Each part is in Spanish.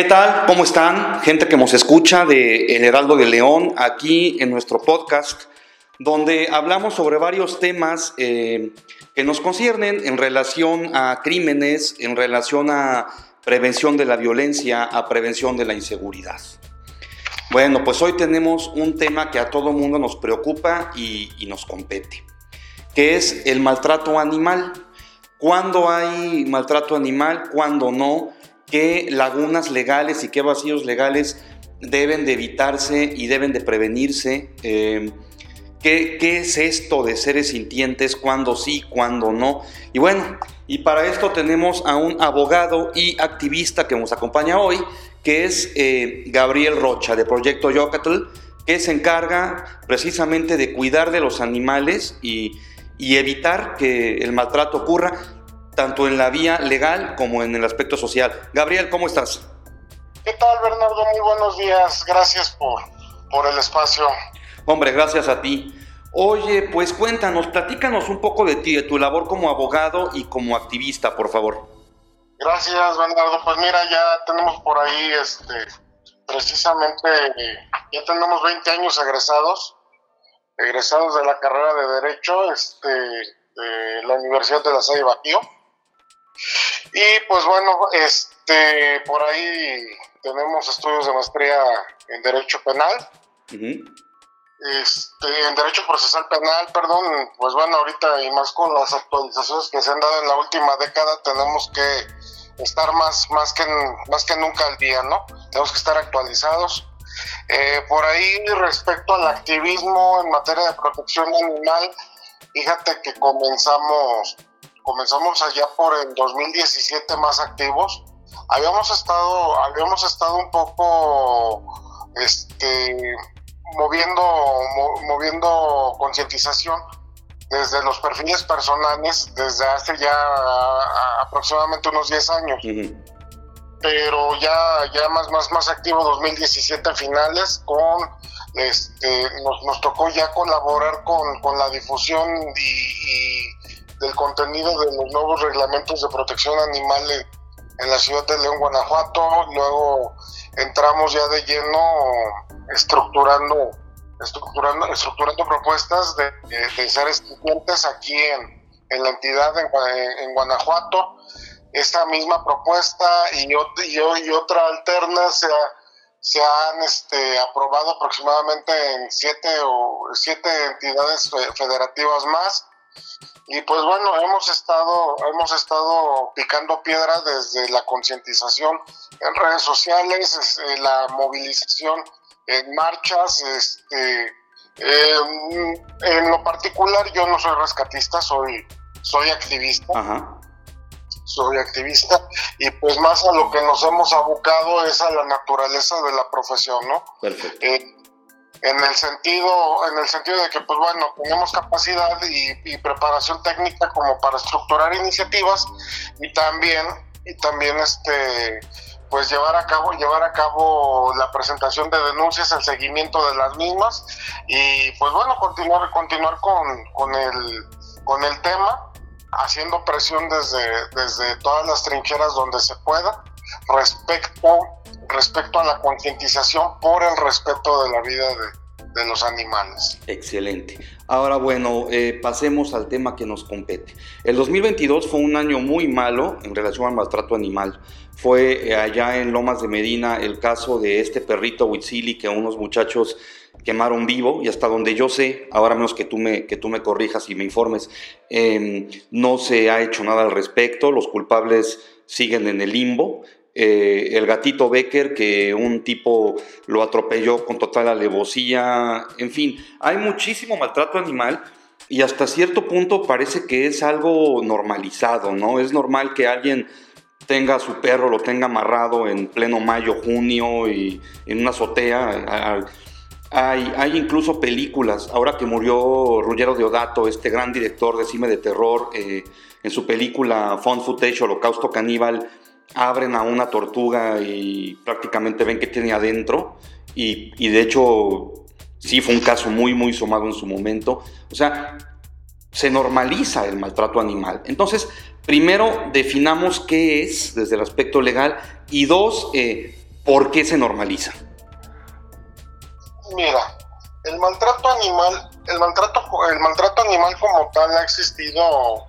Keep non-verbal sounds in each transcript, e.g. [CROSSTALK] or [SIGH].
¿Qué tal? ¿Cómo están? Gente que nos escucha de El Heraldo de León, aquí en nuestro podcast, donde hablamos sobre varios temas eh, que nos conciernen en relación a crímenes, en relación a prevención de la violencia, a prevención de la inseguridad. Bueno, pues hoy tenemos un tema que a todo mundo nos preocupa y, y nos compete, que es el maltrato animal. ¿Cuándo hay maltrato animal? ¿Cuándo no? Qué lagunas legales y qué vacíos legales deben de evitarse y deben de prevenirse. Eh, ¿qué, ¿qué, es esto de seres sintientes? ¿Cuándo sí? ¿Cuándo no? Y bueno, y para esto tenemos a un abogado y activista que nos acompaña hoy, que es eh, Gabriel Rocha de Proyecto Yocatl, que se encarga precisamente de cuidar de los animales y, y evitar que el maltrato ocurra tanto en la vía legal como en el aspecto social. Gabriel, ¿cómo estás? ¿Qué tal, Bernardo? Muy buenos días. Gracias por, por el espacio. Hombre, gracias a ti. Oye, pues cuéntanos, platícanos un poco de ti, de tu labor como abogado y como activista, por favor. Gracias, Bernardo. Pues mira, ya tenemos por ahí, este, precisamente, ya tenemos 20 años egresados, egresados de la carrera de Derecho, este, de la Universidad de La Salle Bajío. Y pues bueno, este, por ahí tenemos estudios de maestría en Derecho Penal. Este, en Derecho Procesal Penal, perdón, pues bueno, ahorita y más con las actualizaciones que se han dado en la última década, tenemos que estar más, más, que, más que nunca al día, ¿no? Tenemos que estar actualizados. Eh, por ahí, respecto al activismo en materia de protección animal, fíjate que comenzamos comenzamos allá por el 2017 más activos. Habíamos estado, habíamos estado un poco este, moviendo, moviendo concientización desde los perfiles personales desde hace ya aproximadamente unos 10 años. Pero ya, ya más, más, más activo 2017 finales con este, nos, nos tocó ya colaborar con, con la difusión y del contenido de los nuevos reglamentos de protección animal en, la ciudad de León, Guanajuato. Luego entramos ya de lleno estructurando, estructurando, estructurando propuestas de, seres clientes aquí en, en, la entidad en, Guanajuato. Esta misma propuesta y, y, otra alterna se, se han este, aprobado aproximadamente en siete, o, siete entidades federativas más y pues bueno, hemos estado, hemos estado picando piedra desde la concientización en redes sociales, eh, la movilización en marchas, este, em, en lo particular yo no soy rescatista, soy, soy activista. Soy activista y pues más a lo que nos hemos abocado es a la naturaleza de la profesión, ¿no? Perfecto. Eh, en el sentido en el sentido de que pues bueno tenemos capacidad y, preparación técnica como para estructurar iniciativas y también y también este pues llevar a cabo llevar a cabo la presentación de denuncias el seguimiento de las mismas y pues bueno continuar continuar con, con el con el tema haciendo presión desde desde todas las trincheras donde se pueda respecto respecto a la concientización por el respeto de la vida de, los animales. Excelente. Ahora bueno, eh, pasemos al tema que nos compete. El 2022 fue un año muy malo en relación al maltrato animal. Fue eh, allá en Lomas de Medina el caso de este perrito Huitzili que unos muchachos quemaron vivo y hasta donde yo sé, ahora menos que tú me, que tú me corrijas y me informes, em, no se ha hecho nada al respecto, los culpables siguen en el limbo. Eh, el gatito Becker, que un tipo lo atropelló con total alevosía, en fin, hay muchísimo maltrato animal y hasta cierto punto parece que es algo normalizado, ¿no? Es normal que alguien tenga a su perro, lo tenga amarrado en pleno mayo, junio y en una azotea. Hay, hay incluso películas, ahora que murió Ruggero Deodato, este gran director de cine de terror, eh, en su película Fun Footage, Holocausto Caníbal, abren a una tortuga y prácticamente ven que tiene adentro. Y, y, de hecho, sí fue un caso muy, muy somado en su momento. O sea, se normaliza el maltrato animal. Entonces, primero definamos qué es desde el aspecto legal y dos, eh, ¿por qué se normaliza? Mira, el maltrato animal, el maltrato, el maltrato animal como tal ha existido,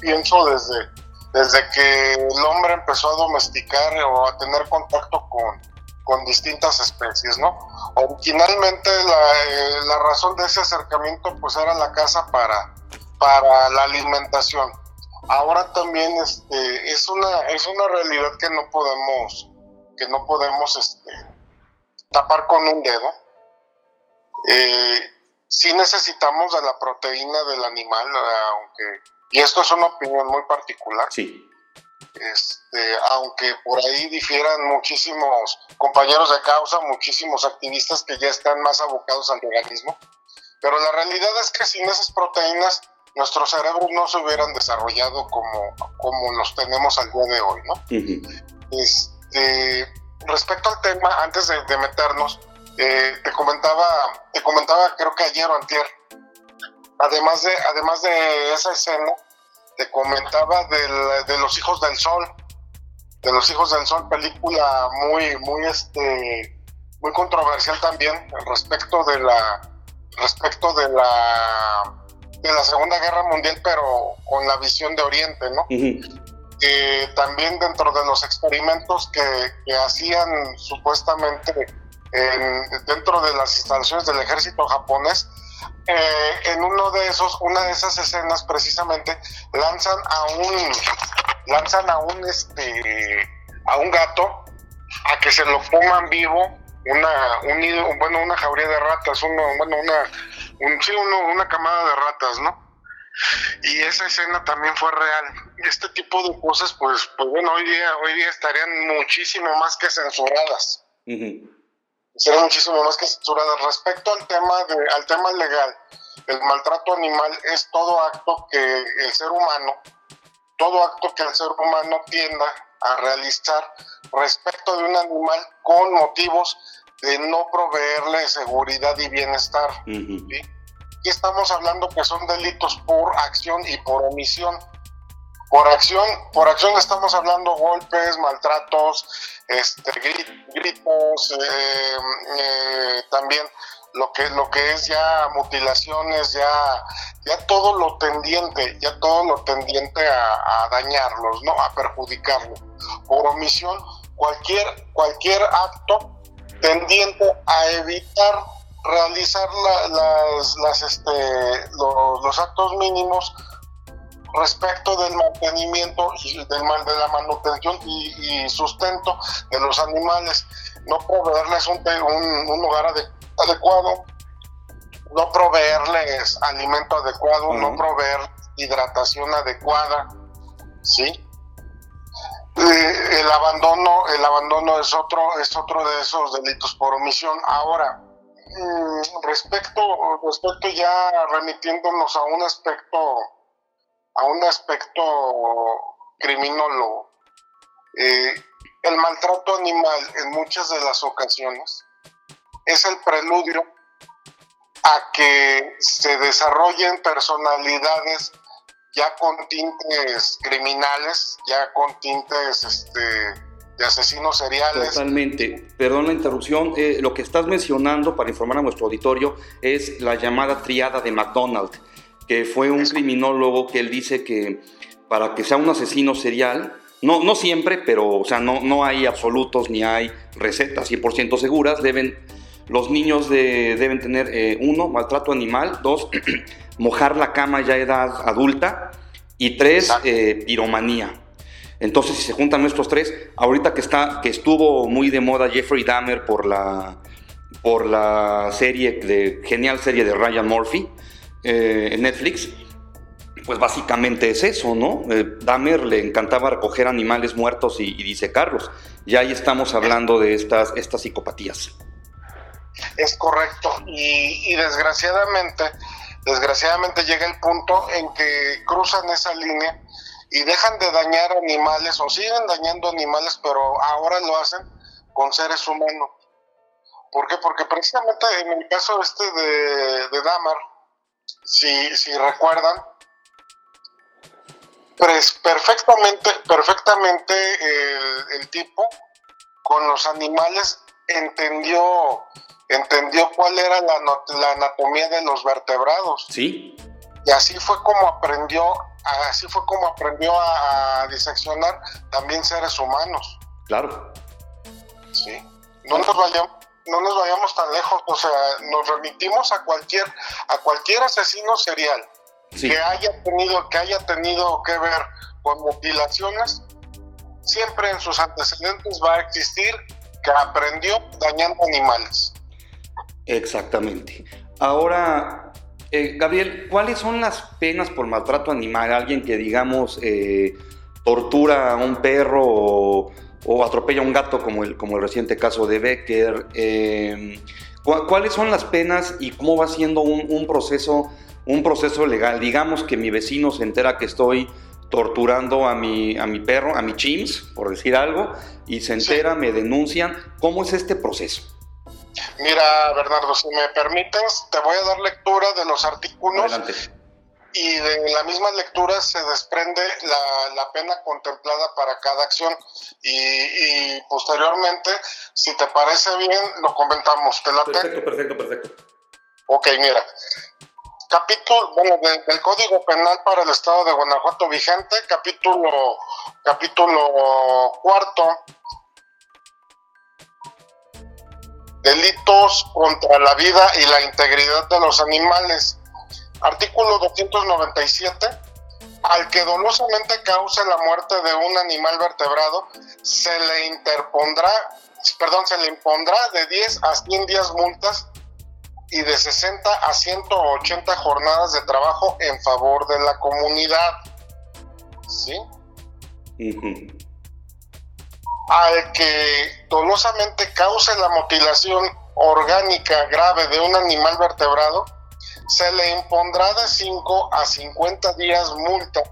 pienso desde, desde que el hombre empezó a domesticar o a tener contacto con, con distintas especies, ¿no? Originalmente la, eh, la, razón de ese acercamiento pues era la caza para, para la alimentación. Ahora también este, es, una, es una realidad que no podemos, que no podemos este, tapar con un dedo. Eh, sí necesitamos de la proteína del animal, aunque, y esto es una opinión muy particular. Sí. Este, aunque por ahí difieran muchísimos compañeros de causa, muchísimos activistas que ya están más abocados al veganismo, pero la realidad es que sin esas proteínas nuestros cerebros no se hubieran desarrollado como, como los tenemos al día de hoy, ¿no? este, respecto al tema, antes de, meternos, eh, te comentaba, te comentaba creo que ayer o antier, además de, además de esa escena, te comentaba del, de los hijos del sol, de los hijos del sol, película muy, muy este, muy controversial también respecto de la, respecto de la de la Segunda Guerra Mundial, pero con la visión de Oriente, ¿no? también dentro de los experimentos que, hacían supuestamente dentro de las instalaciones del ejército japonés, eh, en uno de esos, una de esas escenas precisamente lanzan a un lanzan a un este a un gato a que se lo coman vivo una un bueno una jauría de ratas uno bueno una un, sí, una camada de ratas, ¿no? Y esa escena también fue real. Este tipo de cosas, pues, pues bueno, hoy día, hoy día estarían muchísimo más que censuradas. Serían muchísimo más que censuradas. Respecto al tema, de, al tema legal, el maltrato animal es todo acto que el ser humano, todo acto que el ser humano tienda a realizar respecto de un animal con motivos de no proveerle seguridad y bienestar. Aquí estamos hablando que son delitos por acción y por omisión. Por acción, por acción estamos hablando golpes, maltratos, este, gritos, eh, eh, también lo que lo que es ya mutilaciones, ya ya todo lo tendiente, ya todo lo tendiente a, dañarlos, no, a perjudicarlos. Por omisión, cualquier cualquier acto tendiente a evitar realizar las, las, este, los, actos mínimos respecto del mantenimiento y del, de la manutención y, sustento de los animales, no proveerles un, un, lugar adecuado, no proveerles alimento adecuado, no proveer hidratación adecuada, ¿sí? Eh, el abandono, el abandono es otro, es otro de esos delitos por omisión. Ahora, mm, respecto, respecto ya remitiéndonos a un aspecto, a un aspecto criminólogo, eh, el maltrato animal en muchas de las ocasiones es el preludio a que se desarrollen personalidades ya con tintes criminales, ya con tintes este, de asesinos seriales. Totalmente. Perdón la interrupción. Eh, lo que estás mencionando, para informar a nuestro auditorio, es la llamada triada de McDonald, que fue un criminólogo que él dice que para que sea un asesino serial, no, no siempre, pero o sea, no, no hay absolutos ni hay recetas 100% seguras, deben, los niños deben tener, eh, uno, maltrato animal, dos, [CLEARS THROAT] mojar la cama ya a edad adulta y tres, eh, piromanía. Entonces, si se juntan estos tres, ahorita que, está, que estuvo muy de moda Jeffrey Dahmer por la, por la serie, de, genial serie de Ryan Murphy eh, en Netflix, pues básicamente es eso, ¿no? Eh, Dahmer le encantaba recoger animales muertos y, y disecarlos. Y ahí estamos hablando de estas, estas psicopatías. Es correcto. Y, desgraciadamente desgraciadamente llega el punto en que cruzan esa línea y dejan de dañar animales o siguen dañando animales, pero ahora lo hacen con seres humanos. ¿Por qué? Porque precisamente en el caso este de, de Damar, si, si recuerdan, pues perfectamente, perfectamente el, el tipo con los animales entendió entendió cuál era la, la, anatomía de los vertebrados. Sí. Y así fue como aprendió, así fue como aprendió a, diseccionar también seres humanos. Claro. Sí. No nos vayamos, no nos vayamos tan lejos, o sea, nos remitimos a cualquier, a cualquier asesino serial que haya tenido, que haya tenido que ver con mutilaciones, siempre en sus antecedentes va a existir que aprendió dañando animales. Exactamente. Ahora, eh, Gabriel, ¿cuáles son las penas por maltrato animal? Alguien que, digamos, eh, tortura a un perro o, atropella a un gato, como el, como el reciente caso de Becker. Em, ¿Cuáles son las penas y cómo va siendo un, proceso, un proceso legal? Digamos que mi vecino se entera que estoy torturando a mi, a mi perro, a mi chims, por decir algo, y se entera, me denuncian. ¿Cómo es este proceso? Mira, Bernardo, si me permites, te voy a dar lectura de los artículos. Y de la misma lectura se desprende la, pena contemplada para cada acción. Y, posteriormente, si te parece bien, lo comentamos. ¿Te perfecto, perfecto, perfecto. Ok, mira. Capítulo, bueno, del Código Penal para el Estado de Guanajuato vigente, capítulo, capítulo cuarto, delitos contra la vida y la integridad de los animales. Artículo 297. Al que dolosamente cause la muerte de un animal vertebrado, se le interpondrá, perdón, se le impondrá de 10 a 100 días multas y de 60 a 180 jornadas de trabajo en favor de la comunidad. ¿Sí? al que dolosamente cause la mutilación orgánica grave de un animal vertebrado, se le impondrá de 5 a 50 días multa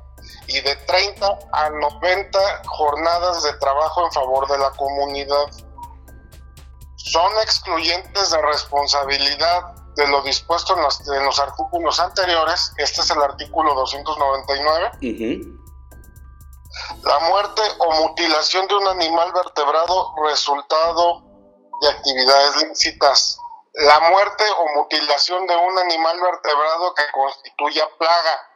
y de 30 a 90 jornadas de trabajo en favor de la comunidad. Son excluyentes de responsabilidad de lo dispuesto en los, artículos anteriores. Este es el artículo 299 la muerte o mutilación de un animal vertebrado resultado de actividades lícitas. La muerte o mutilación de un animal vertebrado que constituya plaga.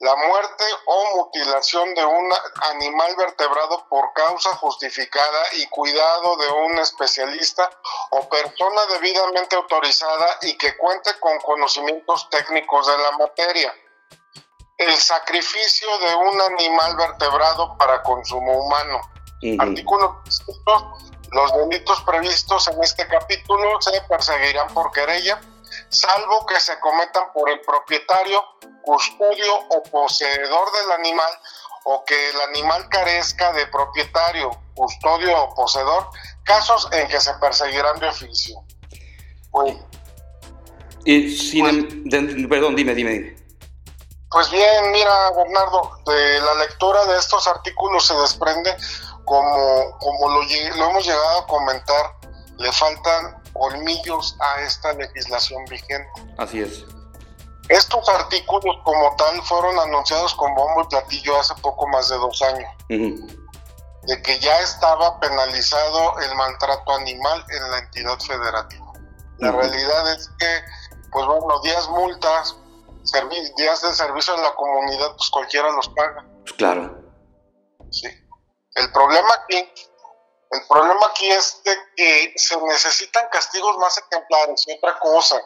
La muerte o mutilación de un animal vertebrado por causa justificada y cuidado de un especialista o persona debidamente autorizada y que cuente con conocimientos técnicos de la materia el sacrificio de un animal vertebrado para consumo humano. Artículo los delitos previstos en este capítulo se perseguirán por querella, salvo que se cometan por el propietario, custodio o poseedor del animal o que el animal carezca de propietario, custodio o poseedor, casos en que se perseguirán de oficio. y sin, pues perdón, dime, dime, dime. Pues bien, mira, Bernardo, de la lectura de estos artículos se desprende, como, como lo, hemos llegado a comentar, le faltan colmillos a esta legislación vigente. Así es. Estos artículos como tal fueron anunciados con bombo y platillo hace poco más de dos años. De que ya estaba penalizado el maltrato animal en la entidad federativa. La realidad es que, pues bueno, 10 multas días de servicio en la comunidad, pues cualquiera los paga. Pues claro. Sí. El problema aquí, el problema aquí es de que se necesitan castigos más ejemplares y otra cosa.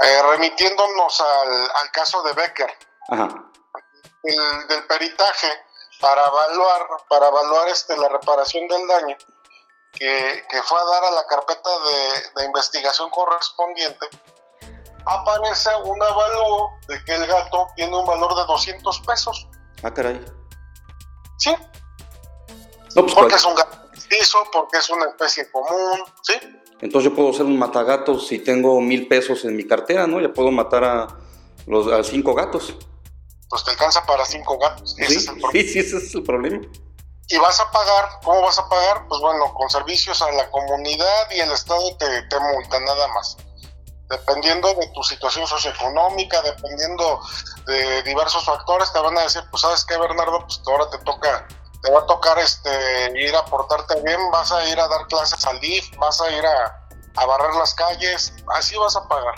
Eh, remitiéndonos al, caso de Becker, El, del peritaje para evaluar, para evaluar este, la reparación del daño, que, fue a dar a la carpeta de, de investigación correspondiente, aparece un avalúo de que el gato tiene un valor de 200 pesos. Ah, caray. Sí. Pues, porque es un gato piso, porque es una especie común, ¿sí? Entonces yo puedo ser un matagato si tengo mil pesos en mi cartera, ¿no? Ya puedo matar a los a cinco gatos. Pues te alcanza para cinco gatos. sí, sí, ese es el problema. Y vas a pagar, ¿cómo vas a pagar? Pues bueno, con servicios a la comunidad y el Estado te, te multa, nada más dependiendo de tu situación socioeconómica, dependiendo de diversos factores, te van a decir, pues sabes qué, Bernardo, pues ahora te toca, va a tocar este, ir a portarte bien, vas a ir a dar clases al DIF, vas a ir a, a barrer las calles, así vas a pagar.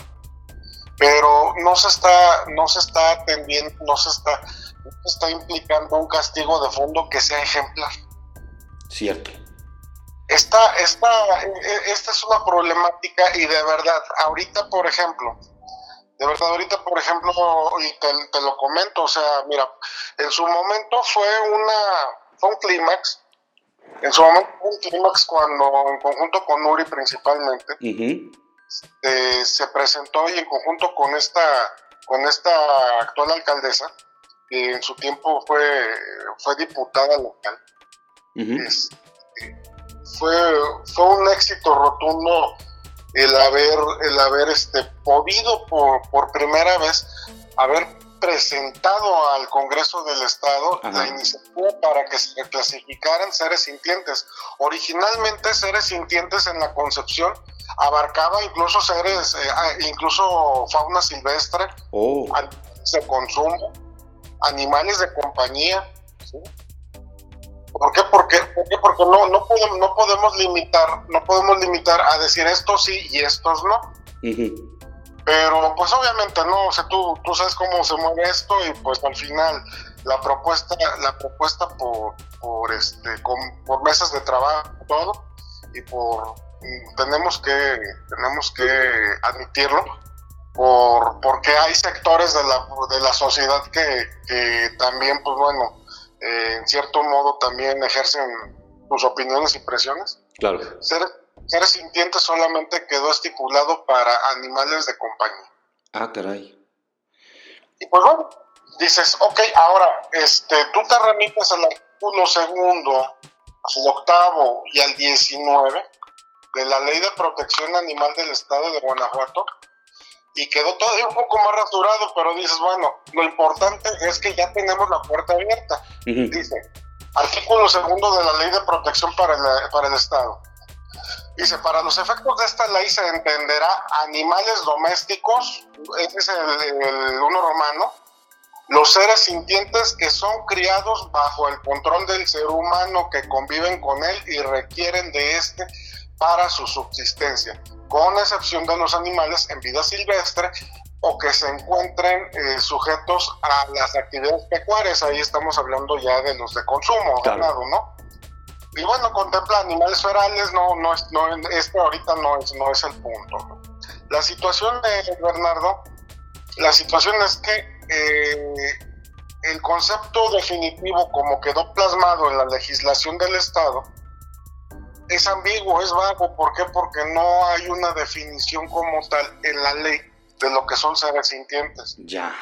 Pero no se está, no se está atendiendo, no se está, no se está implicando un castigo de fondo que sea ejemplar. Cierto. Esta, esta, esta es una problemática y de verdad, ahorita por ejemplo, de verdad, ahorita, por ejemplo, y te, lo comento, o sea, mira, en su momento fue una, fue un clímax, en su momento fue un clímax cuando, en conjunto con Uri principalmente, eh, se presentó y en conjunto con esta, con esta actual alcaldesa, que en su tiempo fue, fue diputada local, este, fue, fue un éxito rotundo el haber, el haber este, podido por, por primera vez haber presentado al Congreso del Estado la iniciativa para que se clasificaran seres sintientes. Originalmente seres sintientes en la concepción abarcaba incluso seres, eh, ah, incluso fauna silvestre, oh. de consumo, animales de compañía. ¿Por qué? Porque, porque no, no, podemos, no podemos limitar, no podemos limitar a decir estos sí y estos no. Pero pues obviamente no, o sea, tú, tú sabes cómo se mueve esto y pues al final la propuesta, la propuesta por, por este, por mesas de trabajo, todo, y por tenemos que, tenemos que admitirlo, por, porque hay sectores de la, de la sociedad que, que también, pues bueno, eh, en cierto modo también ejercen sus opiniones y presiones. Claro. Ser, seres sintientes solamente quedó estipulado para animales de compañía. Ah, caray. Y pues bueno, dices, ok, ahora, este, tú te remites al artículo segundo, al octavo y al 19 de la Ley de Protección Animal del Estado de Guanajuato, y quedó todavía un poco más rasurado, pero dices, bueno, lo importante es que ya tenemos la puerta abierta. Dice, artículo segundo de la Ley de Protección para el, para el Estado. Dice, para los efectos de esta ley se entenderá animales domésticos, ese es el, el uno romano, los seres sintientes que son criados bajo el control del ser humano que conviven con él y requieren de este para su subsistencia con excepción de los animales en vida silvestre o que se encuentren eh, sujetos a las actividades pecuarias. Ahí estamos hablando ya de los de consumo, ganado, ¿no? Y bueno, contempla animales ferales, no, no, es, no este ahorita no es, no es el punto. La situación de Bernardo, la situación es que eh, el concepto definitivo como quedó plasmado en la legislación del Estado, es ambiguo, es vago. ¿Por qué? Porque no hay una definición como tal en la ley de lo que son seres sintientes. Ya.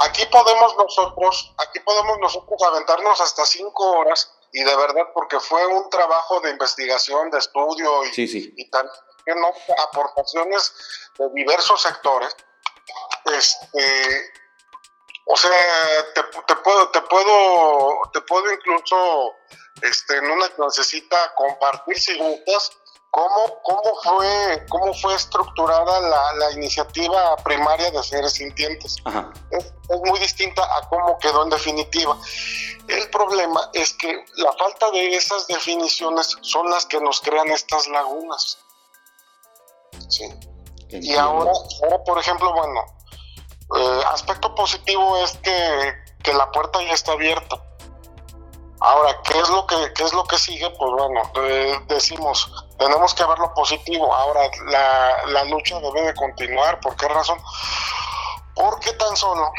Aquí podemos nosotros, aquí podemos nosotros aventarnos hasta cinco horas y de verdad porque fue un trabajo de investigación, de estudio y, sí, sí. y no, aportaciones de diversos sectores. Este, o sea, te, te puedo, te puedo, te puedo incluso este, en una necesita compartir si gustas cómo, cómo, fue, cómo fue estructurada la, la iniciativa primaria de seres sintientes. Es, es, muy distinta a cómo quedó en definitiva. El problema es que la falta de esas definiciones son las que nos crean estas lagunas. Sí. Y ahora, ahora, por ejemplo, bueno, eh, aspecto positivo es que, que la puerta ya está abierta Ahora, ¿qué es lo que, qué es lo que sigue? Pues bueno, eh, decimos, tenemos que ver lo positivo. Ahora, la, lucha debe de continuar. ¿Por qué razón? Porque tan solo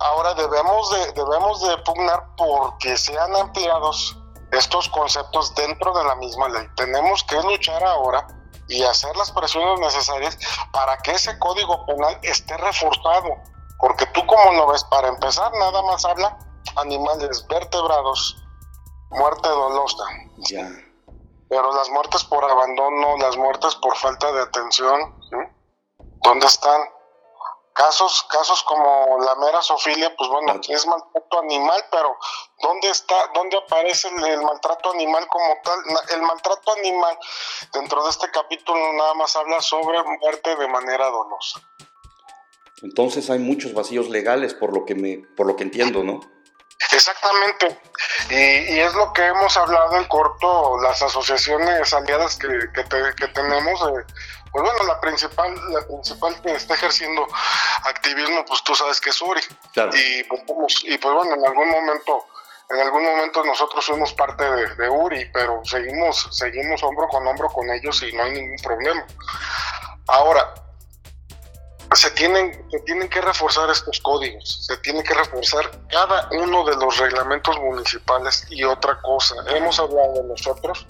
ahora debemos de, debemos de pugnar porque sean ampliados estos conceptos dentro de la misma ley. Tenemos que luchar ahora y hacer las presiones necesarias para que ese código penal esté reforzado. Porque tú como lo ves, para empezar, nada más habla animales vertebrados muerte dolosa. Ya. Pero las muertes por abandono, las muertes por falta de atención, ¿dónde están? Casos, casos como la mera sofilia, pues bueno, es maltrato animal, pero ¿dónde está, dónde aparece el, maltrato animal como tal? El maltrato animal dentro de este capítulo nada más habla sobre muerte de manera dolosa. Entonces hay muchos vacíos legales por lo que me, por lo que entiendo, ¿no? Exactamente, y, es lo que hemos hablado en corto, las asociaciones aliadas que, que, tenemos, eh, pues bueno, la principal, la principal que está ejerciendo activismo, pues tú sabes que es Uri, y, pues, y pues bueno, en algún momento en algún momento nosotros fuimos parte de, URI, pero seguimos, seguimos hombro con hombro con ellos y no hay ningún problema. Ahora, se tienen, se tienen que reforzar estos códigos, se tiene que reforzar cada uno de los reglamentos municipales y otra cosa, hemos hablado nosotros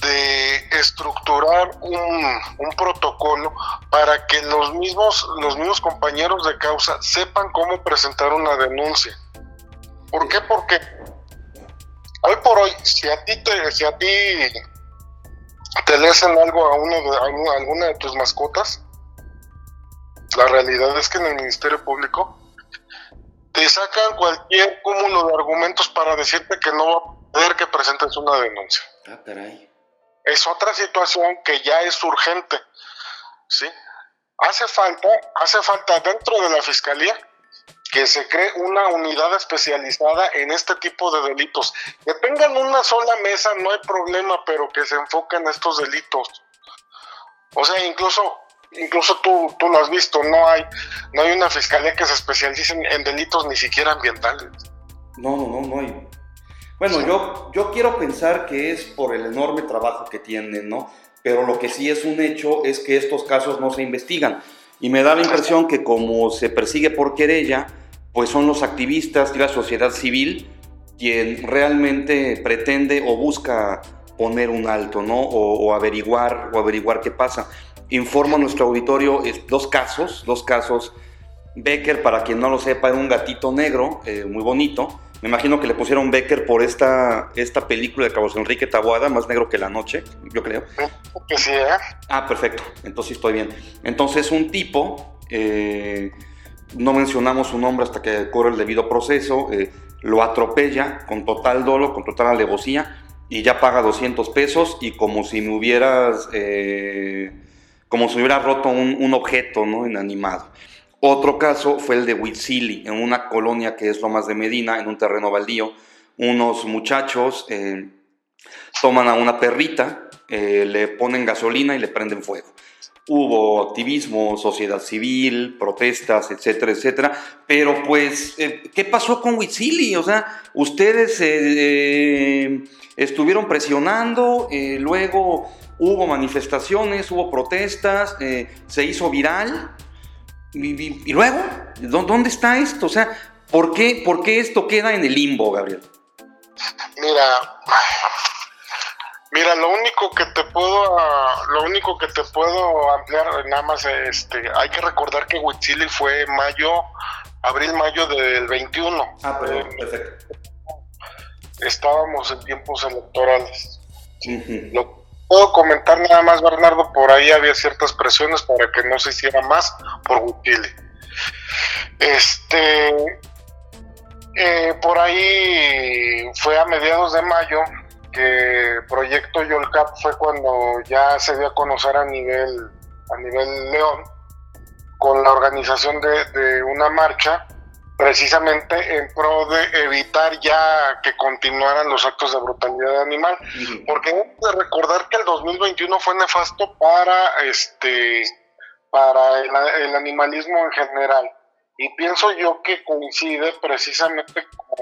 de estructurar un, un, protocolo para que los mismos, los mismos compañeros de causa sepan cómo presentar una denuncia ¿Por qué? Porque hoy por hoy, si a ti te, si a ti te le hacen algo a uno de, a alguna de tus mascotas, la realidad es que en el Ministerio Público te sacan cualquier cúmulo de argumentos para decirte que no va a poder que presentes una denuncia. Ah, caray. Es otra situación que ya es urgente. ¿sí? Hace falta, hace falta dentro de la fiscalía que se cree una unidad especializada en este tipo de delitos. Que tengan una sola mesa no hay problema, pero que se enfoquen en estos delitos. O sea, incluso incluso tú, tú lo has visto, no hay no hay una fiscalía que se especialice en, delitos ni siquiera ambientales. No, no, no, no hay. Bueno, yo, yo quiero pensar que es por el enorme trabajo que tienen, ¿no? Pero lo que sí es un hecho es que estos casos no se investigan. Y me da la impresión que como se persigue por querella, pues son los activistas y la sociedad civil quien realmente pretende o busca poner un alto, ¿no? O, averiguar, o averiguar qué pasa. Informo a nuestro auditorio dos casos, dos casos. Becker, para quien no lo sepa, era un gatito negro, eh, muy bonito. Me imagino que le pusieron Becker por esta, esta película de Carlos Enrique Taboada, Más Negro que la Noche, yo creo. Que sí, ¿eh? Ah, perfecto. Entonces estoy bien. Entonces un tipo, eh, no mencionamos su nombre hasta que corre el debido proceso, eh, lo atropella con total dolo, con total alevosía, y ya paga 200 pesos y como si me hubieras, como si hubiera roto un, un objeto, ¿no? Inanimado. Otro caso fue el de Huitzili, en una colonia que es Lomas de Medina, en un terreno baldío. Unos muchachos eh, toman a una perrita, eh, le ponen gasolina y le prenden fuego. Hubo activismo, sociedad civil, protestas, etcétera, etcétera. Pero pues, eh, ¿qué pasó con Huitzili? O sea, ustedes estuvieron presionando, luego hubo manifestaciones, hubo protestas, se hizo viral y, luego, ¿dónde está esto? O sea, ¿por qué, ¿por qué esto queda en el limbo, Gabriel? Mira, mira, lo único que te puedo, lo único que te puedo ampliar nada más, este, hay que recordar que Huitzili fue mayo, abril-mayo del 21. Ah, perdón, perfecto. Estábamos en tiempos electorales. Lo puedo comentar nada más, Bernardo, por ahí había ciertas presiones para que no se hiciera más por Bukele. Este, eh, por ahí fue a mediados de mayo que Proyecto Yolcap fue cuando ya se dio a conocer a nivel, a nivel León con la organización de una marcha precisamente en pro de evitar ya que continuaran los actos de brutalidad animal, porque hay que recordar que el 2021 fue nefasto para este para el, animalismo en general y pienso yo que coincide precisamente con,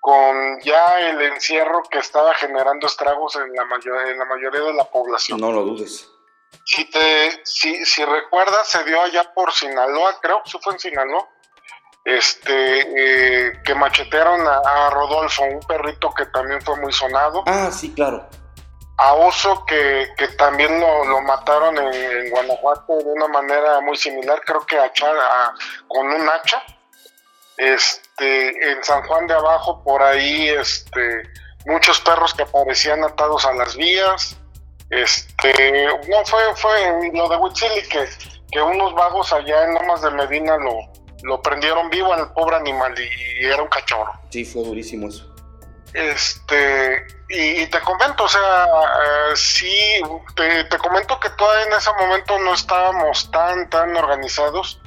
con ya el encierro que estaba generando estragos en la mayor, en la mayoría de la población. No lo dudes. Si te si, si recuerdas se dio allá por Sinaloa, creo que fue en Sinaloa este eh, que machetearon a, Rodolfo, un perrito que también fue muy sonado. Ah, sí, claro. A Oso, que, que también lo, mataron en, Guanajuato de una manera muy similar, creo que a, con un hacha. Este, en San Juan de Abajo, por ahí, este, muchos perros que aparecían atados a las vías. Este, no fue, fue lo de Huitzili que, que unos vagos allá en Lomas de Medina lo, lo prendieron vivo al pobre animal y, era un cachorro. Sí, fue durísimo eso. Este, y, te comento, o sea, eh, sí, te, comento que todavía en ese momento no estábamos tan, tan organizados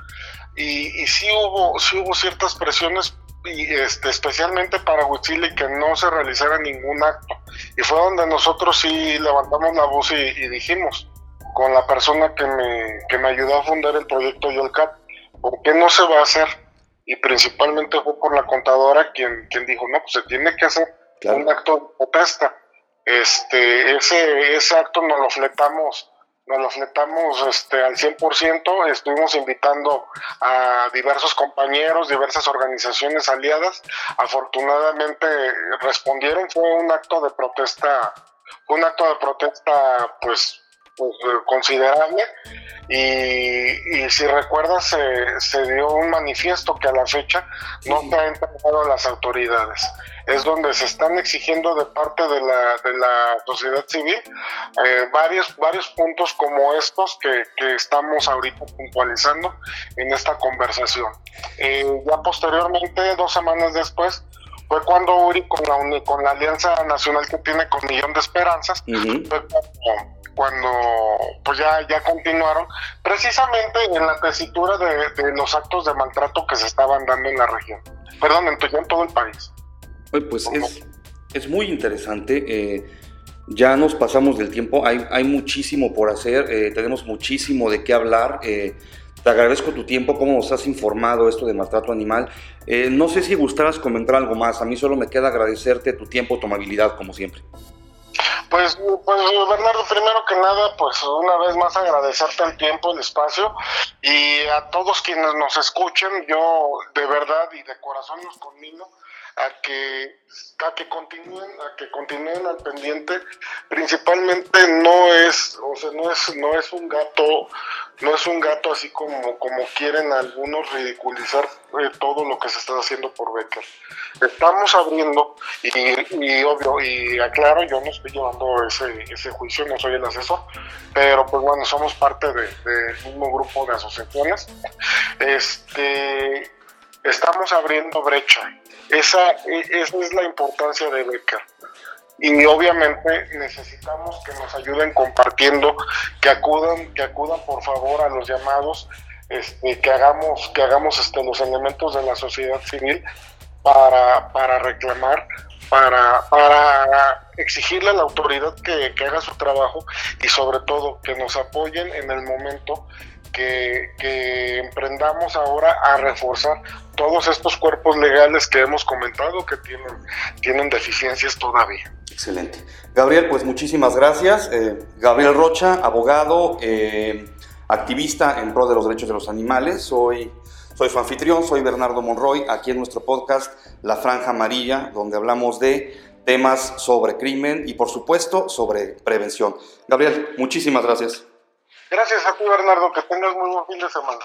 y, y sí hubo, sí hubo ciertas presiones y este, especialmente para Huitzili que no se realizara ningún acto. Y fue donde nosotros sí levantamos la voz y, dijimos con la persona que me, que me ayudó a fundar el proyecto Yolcat, ¿por qué no se va a hacer? Y principalmente fue por la contadora quien, quien dijo, no, pues se tiene que hacer un acto de protesta. Este, ese, ese acto nos lo fletamos nos lo fletamos este, al 100%, estuvimos invitando a diversos compañeros, diversas organizaciones aliadas, afortunadamente respondieron, fue un acto de protesta, un acto de protesta pues, pues considerable. Y, si recuerdas se, se, dio un manifiesto que a la fecha no se ha entregado a las autoridades. Es donde se están exigiendo de parte de la, de la sociedad civil eh, varios, varios puntos como estos que, que, estamos ahorita puntualizando en esta conversación. Eh, ya posteriormente, dos semanas después, fue cuando Uri con la, con la alianza nacional que tiene con Millón de Esperanzas, fue cuando, pues ya, ya continuaron, precisamente en la tesitura de, de, los actos de maltrato que se estaban dando en la región, perdón, en, en todo el país. Pues es, es muy interesante. Eh, ya nos pasamos del tiempo, hay, hay muchísimo por hacer, eh, tenemos muchísimo de qué hablar. Eh, te agradezco tu tiempo, cómo nos has informado esto de maltrato animal. no sé si gustaras comentar algo más, a mí solo me queda agradecerte tu tiempo, tu amabilidad, como siempre. Pues, pues Bernardo, primero que nada, pues una vez más agradecerte el tiempo, el espacio y a todos quienes nos escuchen, yo de verdad y de corazón los conmino a que a que continúen a que continúen al pendiente. Principalmente no es o sea no es no es un gato no es un gato así como como quieren algunos ridiculizar eh, todo lo que se está haciendo por Becker. Estamos abriendo y, obvio y aclaro yo no estoy llevando ese ese juicio no soy el asesor pero pues bueno somos parte del de, mismo grupo de asociaciones. Este estamos abriendo brecha. Esa, esa es la importancia de Becker. Y obviamente necesitamos que nos ayuden compartiendo, que acudan, que acudan por favor a los llamados, este, que hagamos, que hagamos este, los elementos de la sociedad civil para, para reclamar, para, para exigirle a la autoridad que, que, haga su trabajo y sobre todo que nos apoyen en el momento que, emprendamos ahora a reforzar todos estos cuerpos legales que hemos comentado que tienen, tienen deficiencias todavía. Excelente. Gabriel, pues muchísimas gracias. Eh, Gabriel Rocha, abogado, eh, activista en pro de los derechos de los animales. Soy, soy su anfitrión, soy Bernardo Monroy, aquí en nuestro podcast La Franja Amarilla, donde hablamos de temas sobre crimen y por supuesto sobre prevención. Gabriel, muchísimas gracias. Gracias a ti, Bernardo. Que tengas muy buen fin de semana.